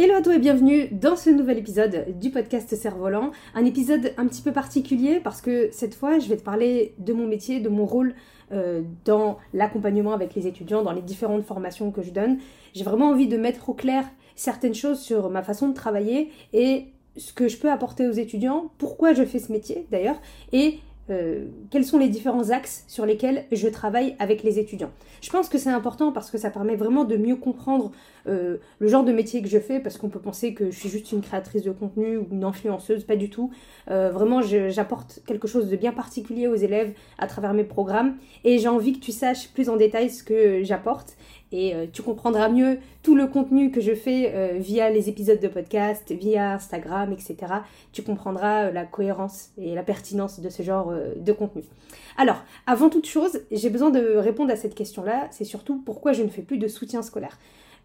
Hello à toi et bienvenue dans ce nouvel épisode du podcast Cerf-Volant. Un épisode un petit peu particulier parce que cette fois je vais te parler de mon métier, de mon rôle euh, dans l'accompagnement avec les étudiants, dans les différentes formations que je donne. J'ai vraiment envie de mettre au clair certaines choses sur ma façon de travailler et ce que je peux apporter aux étudiants, pourquoi je fais ce métier d'ailleurs, et euh, quels sont les différents axes sur lesquels je travaille avec les étudiants? Je pense que c'est important parce que ça permet vraiment de mieux comprendre euh, le genre de métier que je fais, parce qu'on peut penser que je suis juste une créatrice de contenu ou une influenceuse, pas du tout. Euh, vraiment, j'apporte quelque chose de bien particulier aux élèves à travers mes programmes, et j'ai envie que tu saches plus en détail ce que j'apporte et euh, tu comprendras mieux tout le contenu que je fais euh, via les épisodes de podcast, via Instagram, etc. Tu comprendras euh, la cohérence et la pertinence de ce genre de contenu. Alors, avant toute chose, j'ai besoin de répondre à cette question-là. C'est surtout pourquoi je ne fais plus de soutien scolaire.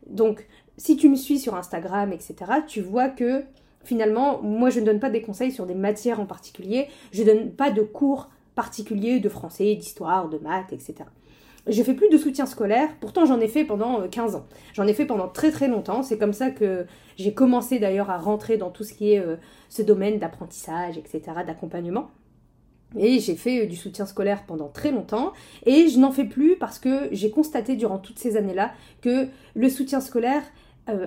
Donc, si tu me suis sur Instagram, etc., tu vois que finalement, moi, je ne donne pas des conseils sur des matières en particulier. Je ne donne pas de cours particuliers de français, d'histoire, de maths, etc. Je fais plus de soutien scolaire, pourtant j'en ai fait pendant 15 euh, ans. J'en ai fait pendant très très longtemps. C'est comme ça que j'ai commencé d'ailleurs à rentrer dans tout ce qui est euh, ce domaine d'apprentissage, etc., d'accompagnement. Et j'ai fait euh, du soutien scolaire pendant très longtemps et je n'en fais plus parce que j'ai constaté durant toutes ces années-là que le soutien scolaire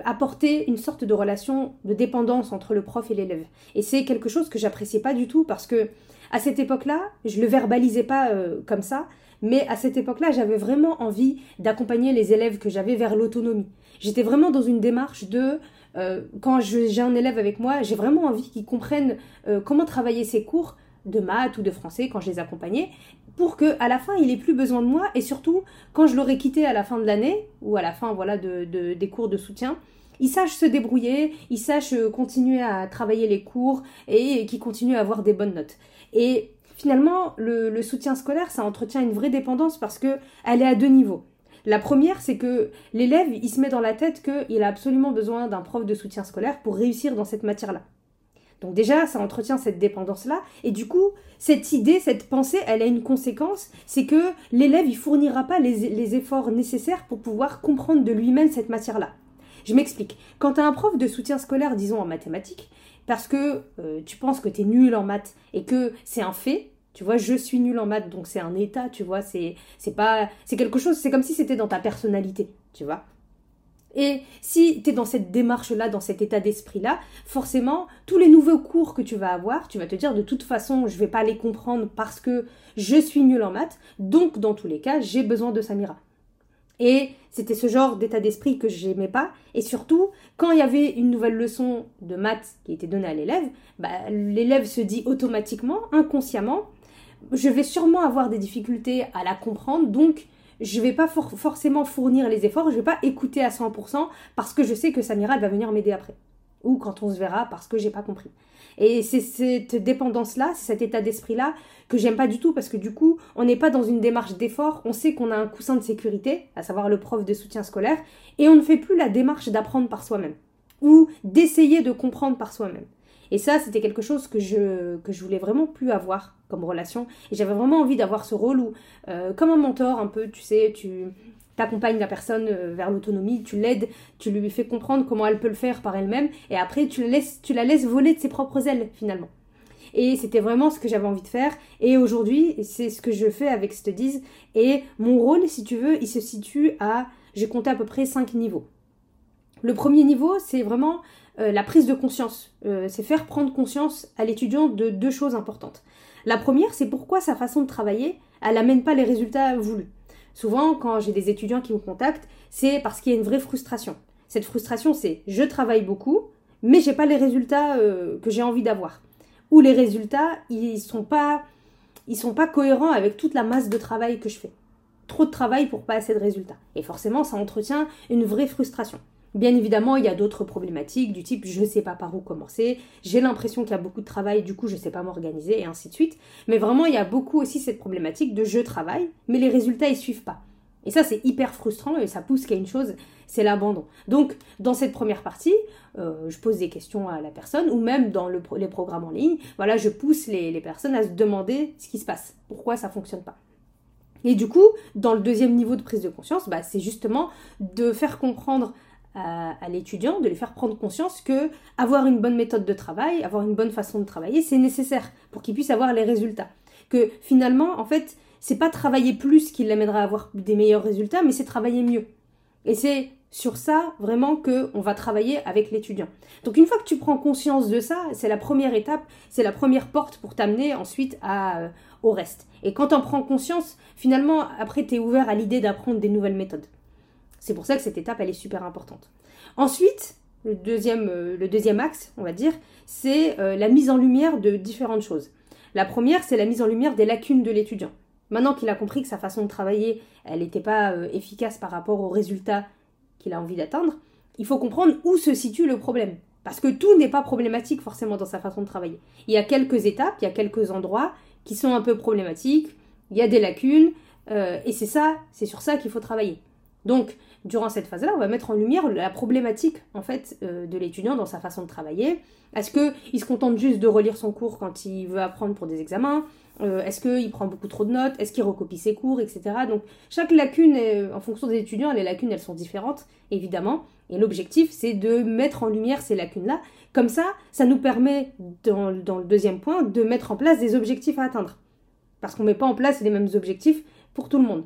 apportait une sorte de relation de dépendance entre le prof et l'élève. Et c'est quelque chose que j'appréciais pas du tout parce que à cette époque-là, je le verbalisais pas comme ça, mais à cette époque-là, j'avais vraiment envie d'accompagner les élèves que j'avais vers l'autonomie. J'étais vraiment dans une démarche de euh, quand j'ai un élève avec moi, j'ai vraiment envie qu'il comprenne euh, comment travailler ses cours de maths ou de français quand je les accompagnais, pour que à la fin il ait plus besoin de moi et surtout quand je l'aurai quitté à la fin de l'année ou à la fin voilà de, des cours de soutien, il sache se débrouiller, il sache euh, continuer à travailler les cours et qu'il continue à avoir des bonnes notes. Et finalement, le, soutien scolaire, ça entretient une vraie dépendance parce que elle est à deux niveaux. La première, c'est que l'élève, il se met dans la tête qu'il a absolument besoin d'un prof de soutien scolaire pour réussir dans cette matière-là. Donc déjà, ça entretient cette dépendance-là. Et du coup, cette idée, cette pensée, elle a une conséquence, c'est que l'élève, il fournira pas les, efforts nécessaires pour pouvoir comprendre de lui-même cette matière-là. Je m'explique. Quand tu as un prof de soutien scolaire, disons en mathématiques, parce que euh, tu penses que tu es nul en maths et que c'est un fait, tu vois, je suis nul en maths, donc c'est un état, tu vois, c'est pas c'est quelque chose, c'est comme si c'était dans ta personnalité, tu vois. Et si tu es dans cette démarche-là, dans cet état d'esprit-là, forcément, tous les nouveaux cours que tu vas avoir, tu vas te dire de toute façon, je vais pas les comprendre parce que je suis nul en maths, donc dans tous les cas, j'ai besoin de Samira. Et c'était ce genre d'état d'esprit que j'aimais pas. Et surtout, quand il y avait une nouvelle leçon de maths qui était donnée à l'élève, bah, l'élève se dit automatiquement, inconsciemment, je vais sûrement avoir des difficultés à la comprendre, donc je vais pas forcément fournir les efforts, je vais pas écouter à 100% parce que je sais que Samira va venir m'aider après. Ou quand on se verra parce que j'ai pas compris. Et c'est cette dépendance-là, cet état d'esprit-là que j'aime pas du tout parce que du coup, on n'est pas dans une démarche d'effort, on sait qu'on a un coussin de sécurité, à savoir le prof de soutien scolaire, et on ne fait plus la démarche d'apprendre par soi-même ou d'essayer de comprendre par soi-même. Et ça, c'était quelque chose que je, que je voulais vraiment plus avoir comme relation. Et j'avais vraiment envie d'avoir ce rôle où, euh, comme un mentor, un peu, tu sais, tu t'accompagnes la personne euh, vers l'autonomie, tu l'aides, tu lui fais comprendre comment elle peut le faire par elle-même, et après tu la laisses, tu la laisses voler de ses propres ailes finalement. Et c'était vraiment ce que j'avais envie de faire. Et aujourd'hui, c'est ce que je fais avec Studies. Et mon rôle, si tu veux, il se situe à, j'ai compté à peu près 5 niveaux. Le premier niveau, c'est vraiment euh, la prise de conscience. Euh, c'est faire prendre conscience à l'étudiant de deux choses importantes. La première, c'est pourquoi sa façon de travailler, elle n'amène pas les résultats voulus. Souvent, quand j'ai des étudiants qui me contactent, c'est parce qu'il y a une vraie frustration. Cette frustration, c'est je travaille beaucoup, mais j'ai pas les résultats euh, que j'ai envie d'avoir. Ou les résultats, ils sont pas, ils sont pas cohérents avec toute la masse de travail que je fais. Trop de travail pour pas assez de résultats. Et forcément, ça entretient une vraie frustration. Bien évidemment, il y a d'autres problématiques du type je ne sais pas par où commencer, j'ai l'impression qu'il y a beaucoup de travail, du coup je ne sais pas m'organiser et ainsi de suite. Mais vraiment, il y a beaucoup aussi cette problématique de je travaille, mais les résultats ils suivent pas. Et ça, c'est hyper frustrant et ça pousse qu'à une chose, c'est l'abandon. Donc, dans cette première partie, euh, je pose des questions à la personne ou même dans les programmes en ligne, voilà, je pousse les, personnes à se demander ce qui se passe, pourquoi ça fonctionne pas. Et du coup, dans le deuxième niveau de prise de conscience, bah, c'est justement de faire comprendre à, l'étudiant, de lui faire prendre conscience que avoir une bonne méthode de travail, avoir une bonne façon de travailler, c'est nécessaire pour qu'il puisse avoir les résultats. Que finalement, en fait, c'est pas travailler plus qui l'amènera à avoir des meilleurs résultats, mais c'est travailler mieux. Et c'est sur ça vraiment que on va travailler avec l'étudiant. Donc une fois que tu prends conscience de ça, c'est la première étape, c'est la première porte pour t'amener ensuite à, euh, au reste. Et quand tu en prends conscience, finalement après tu es ouvert à l'idée d'apprendre des nouvelles méthodes. C'est pour ça que cette étape elle est super importante. Ensuite, le deuxième, euh, axe, on va dire, c'est euh, la mise en lumière de différentes choses. La première, c'est la mise en lumière des lacunes de l'étudiant. Maintenant qu'il a compris que sa façon de travailler, elle n'était pas euh, efficace par rapport aux résultats qu'il a envie d'atteindre, il faut comprendre où se situe le problème. Parce que tout n'est pas problématique forcément dans sa façon de travailler. Il y a quelques étapes, il y a quelques endroits qui sont un peu problématiques, il y a des lacunes, et c'est ça, c'est sur ça qu'il faut travailler. Donc, durant cette phase-là, on va mettre en lumière la problématique en fait euh, de l'étudiant dans sa façon de travailler. Est-ce qu'il se contente juste de relire son cours quand il veut apprendre pour des examens? Euh, Est-ce qu'il prend beaucoup trop de notes? Est-ce qu'il recopie ses cours, etc. Donc chaque lacune, en fonction des étudiants, les lacunes elles sont différentes évidemment. Et l'objectif c'est de mettre en lumière ces lacunes-là. Comme ça, ça nous permet dans, dans le deuxième point de mettre en place des objectifs à atteindre. Parce qu'on ne met pas en place les mêmes objectifs pour tout le monde.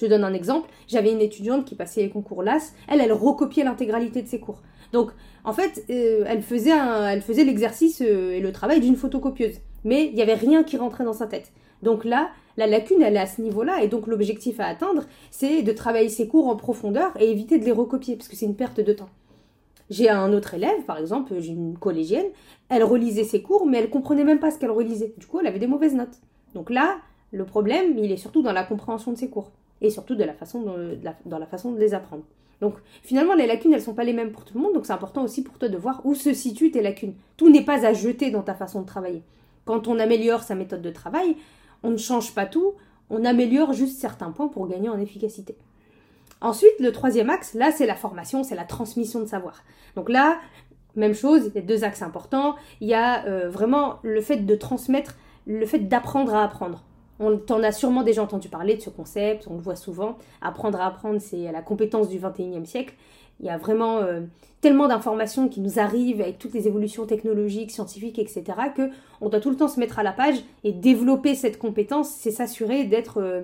Je donne un exemple. J'avais une étudiante qui passait les concours LAS. Elle, elle recopiait l'intégralité de ses cours. Donc, en fait, euh, elle faisait, l'exercice euh, et le travail d'une photocopieuse. Mais il n'y avait rien qui rentrait dans sa tête. Donc là, la lacune, elle est à ce niveau-là. Et donc, l'objectif à atteindre, c'est de travailler ses cours en profondeur et éviter de les recopier, parce que c'est une perte de temps. J'ai un autre élève, par exemple, j'ai une collégienne, elle relisait ses cours, mais elle comprenait même pas ce qu'elle relisait. Du coup, elle avait des mauvaises notes. Donc là, le problème, il est surtout dans la compréhension de ses cours et surtout de la façon dans la façon de les apprendre. Donc finalement, les lacunes, elles sont pas les mêmes pour tout le monde, donc c'est important aussi pour toi de voir où se situent tes lacunes. Tout n'est pas à jeter dans ta façon de travailler. Quand on améliore sa méthode de travail, on ne change pas tout, on améliore juste certains points pour gagner en efficacité. Ensuite, le troisième axe, là, c'est la formation, c'est la transmission de savoir. Donc là, même chose, il y a deux axes importants. Il y a euh, vraiment le fait de transmettre, le fait d'apprendre à apprendre. On t'en a sûrement déjà entendu parler de ce concept, on le voit souvent. Apprendre à apprendre, c'est la compétence du 21e siècle. Il y a vraiment euh, tellement d'informations qui nous arrivent avec toutes les évolutions technologiques, scientifiques, etc., que on doit tout le temps se mettre à la page et développer cette compétence, c'est s'assurer d'être, euh,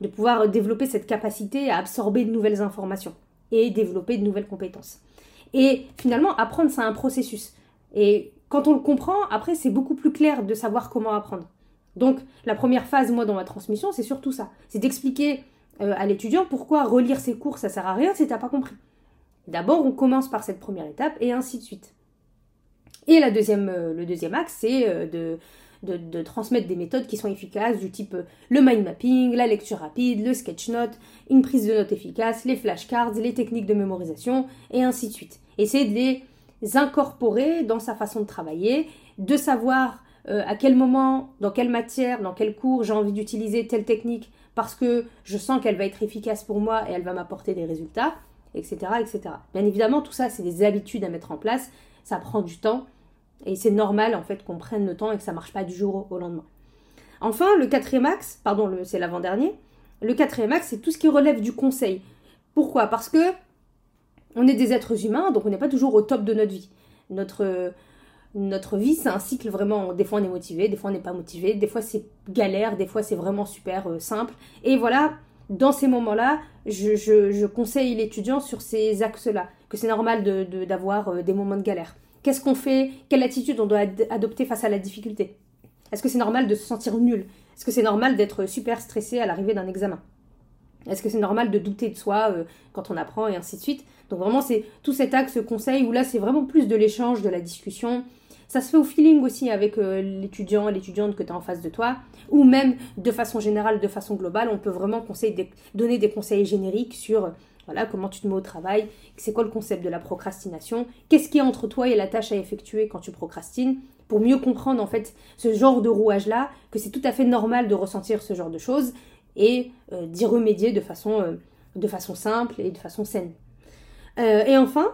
de pouvoir développer cette capacité à absorber de nouvelles informations et développer de nouvelles compétences. Et finalement, apprendre, c'est un processus. Et quand on le comprend, après, c'est beaucoup plus clair de savoir comment apprendre. Donc la première phase, moi, dans ma transmission, c'est surtout ça. C'est d'expliquer euh, à l'étudiant pourquoi relire ses cours, ça sert à rien si t'as pas compris. D'abord, on commence par cette première étape et ainsi de suite. Et la deuxième, euh, le deuxième axe, c'est euh, de, de, transmettre des méthodes qui sont efficaces, du type le mind mapping, la lecture rapide, le sketch note, une prise de notes efficace, les flashcards, les techniques de mémorisation, et ainsi de suite. Essayer de les incorporer dans sa façon de travailler, de savoir euh, à quel moment, dans quelle matière, dans quel cours j'ai envie d'utiliser telle technique parce que je sens qu'elle va être efficace pour moi et elle va m'apporter des résultats, etc., etc. Bien évidemment, tout ça, c'est des habitudes à mettre en place, ça prend du temps et c'est normal en fait qu'on prenne le temps et que ça marche pas du jour au lendemain. Enfin, le quatrième axe, pardon, c'est l'avant-dernier, le quatrième axe, c'est tout ce qui relève du conseil. Pourquoi? Parce que on est des êtres humains, donc on n'est pas toujours au top de notre vie. Notre, notre vie, c'est un cycle vraiment. Des fois, on est motivé, des fois, on n'est pas motivé, des fois, c'est galère, des fois, c'est vraiment super euh, simple. Et voilà, dans ces moments-là, je, conseille l'étudiant sur ces axes-là, que c'est normal d'avoir de, euh, des moments de galère. Qu'est-ce qu'on fait? Quelle attitude on doit adopter face à la difficulté? Est-ce que c'est normal de se sentir nul? Est-ce que c'est normal d'être super stressé à l'arrivée d'un examen? Est-ce que c'est normal de douter de soi euh, quand on apprend et ainsi de suite? Donc vraiment, c'est tout cet axe conseil où là, c'est vraiment plus de l'échange, de la discussion, ça se fait au feeling aussi avec euh, l'étudiant, l'étudiante que tu as en face de toi, ou même de façon générale, de façon globale, on peut vraiment donner des conseils génériques sur Voilà, comment tu te mets au travail, c'est quoi le concept de la procrastination, qu'est-ce qui est entre toi et la tâche à effectuer quand tu procrastines, pour mieux comprendre en fait ce genre de rouage-là, que c'est tout à fait normal de ressentir ce genre de choses et euh, d'y remédier de façon, euh, de façon simple et de façon saine. Euh, et enfin,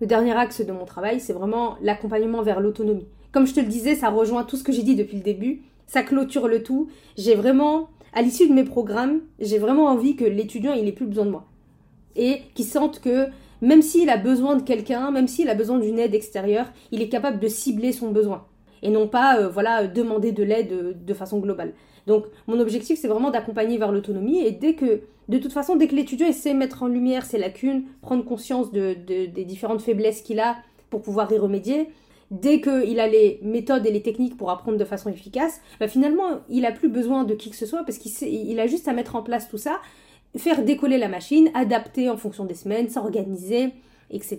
le dernier axe de mon travail, c'est vraiment l'accompagnement vers l'autonomie. Comme je te le disais, ça rejoint tout ce que j'ai dit depuis le début, ça clôture le tout. J'ai vraiment, à l'issue de mes programmes, j'ai vraiment envie que l'étudiant, il ait plus besoin de moi. Et qu'il sente que même s'il a besoin de quelqu'un, même s'il a besoin d'une aide extérieure, il est capable de cibler son besoin et non pas euh, voilà demander de l'aide euh, de façon globale. Donc mon objectif c'est vraiment d'accompagner vers l'autonomie et dès que de toute façon dès que l'étudiant essaie de mettre en lumière ses lacunes, prendre conscience de, des différentes faiblesses qu'il a pour pouvoir y remédier, dès qu'il a les méthodes et les techniques pour apprendre de façon efficace, bah, finalement il n'a plus besoin de qui que ce soit parce qu'il a juste à mettre en place tout ça faire décoller la machine, adapter en fonction des semaines, s'organiser, etc.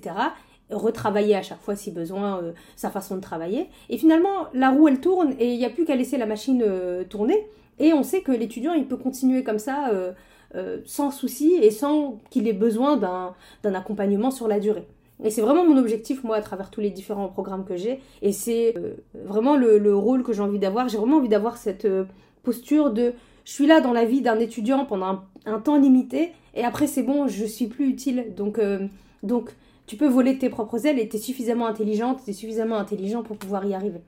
Retravailler à chaque fois si besoin euh, sa façon de travailler. Et finalement, la roue elle tourne et il n'y a plus qu'à laisser la machine euh, tourner. Et on sait que l'étudiant il peut continuer comme ça euh, sans souci et sans qu'il ait besoin d'un accompagnement sur la durée. Et c'est vraiment mon objectif, moi, à travers tous les différents programmes que j'ai. Et c'est vraiment le, le, rôle que j'ai envie d'avoir. J'ai vraiment envie d'avoir cette posture de je suis là dans la vie d'un étudiant pendant un, temps limité et après c'est bon, je suis plus utile. Donc, donc tu peux voler tes propres ailes et tu es suffisamment intelligente, tu es suffisamment intelligent pour pouvoir y arriver.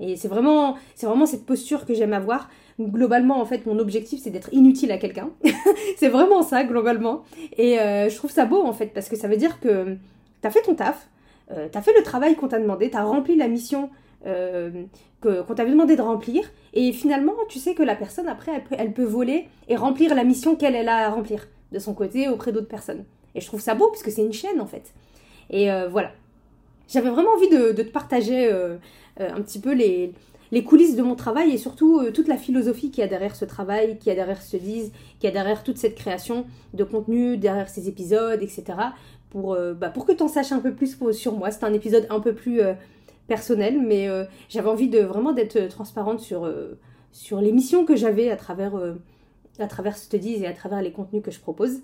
Et c'est vraiment, c'est vraiment cette posture que j'aime avoir. Globalement, en fait, mon objectif, c'est d'être inutile à quelqu'un. c'est vraiment ça, globalement. Et euh, je trouve ça beau, en fait, parce que ça veut dire que tu as fait ton taf, euh, tu as fait le travail qu'on t'a demandé, tu as rempli la mission euh, qu'on t'avait demandé de remplir. Et finalement, tu sais que la personne, après, elle peut, voler et remplir la mission qu'elle a à remplir de son côté auprès d'autres personnes. Et je trouve ça beau, puisque c'est une chaîne, en fait. Et euh, voilà. J'avais vraiment envie de, te partager euh, un petit peu les, coulisses de mon travail et surtout toute la philosophie qui y a derrière ce travail, qui y a derrière ce disent, qui y a derrière toute cette création de contenu, derrière ces épisodes, etc. Pour, bah, pour que tu en saches un peu plus sur moi. C'est un épisode un peu plus personnel, mais euh, j'avais envie vraiment d'être transparente sur, euh, les missions que j'avais à travers euh, à travers Studies et à travers les contenus que je propose.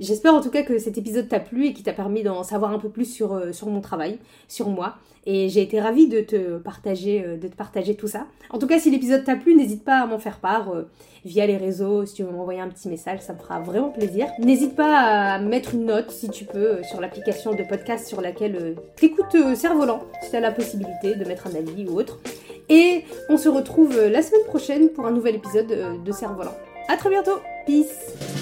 J'espère en tout cas que cet épisode t'a plu et qui t'a permis d'en savoir un peu plus sur, sur mon travail, sur moi. Et j'ai été ravie de te partager, de te partager tout ça. En tout cas, si l'épisode t'a plu, n'hésite pas à m'en faire part via les réseaux. Si tu veux m'envoyer un petit message, ça me fera vraiment plaisir. N'hésite pas à mettre une note si tu peux sur l'application de podcast sur laquelle tu écoutes Cerf-Volant, si tu as la possibilité de mettre un avis ou autre. Et on se retrouve la semaine prochaine pour un nouvel épisode de Cerf-Volant. A très bientôt. Peace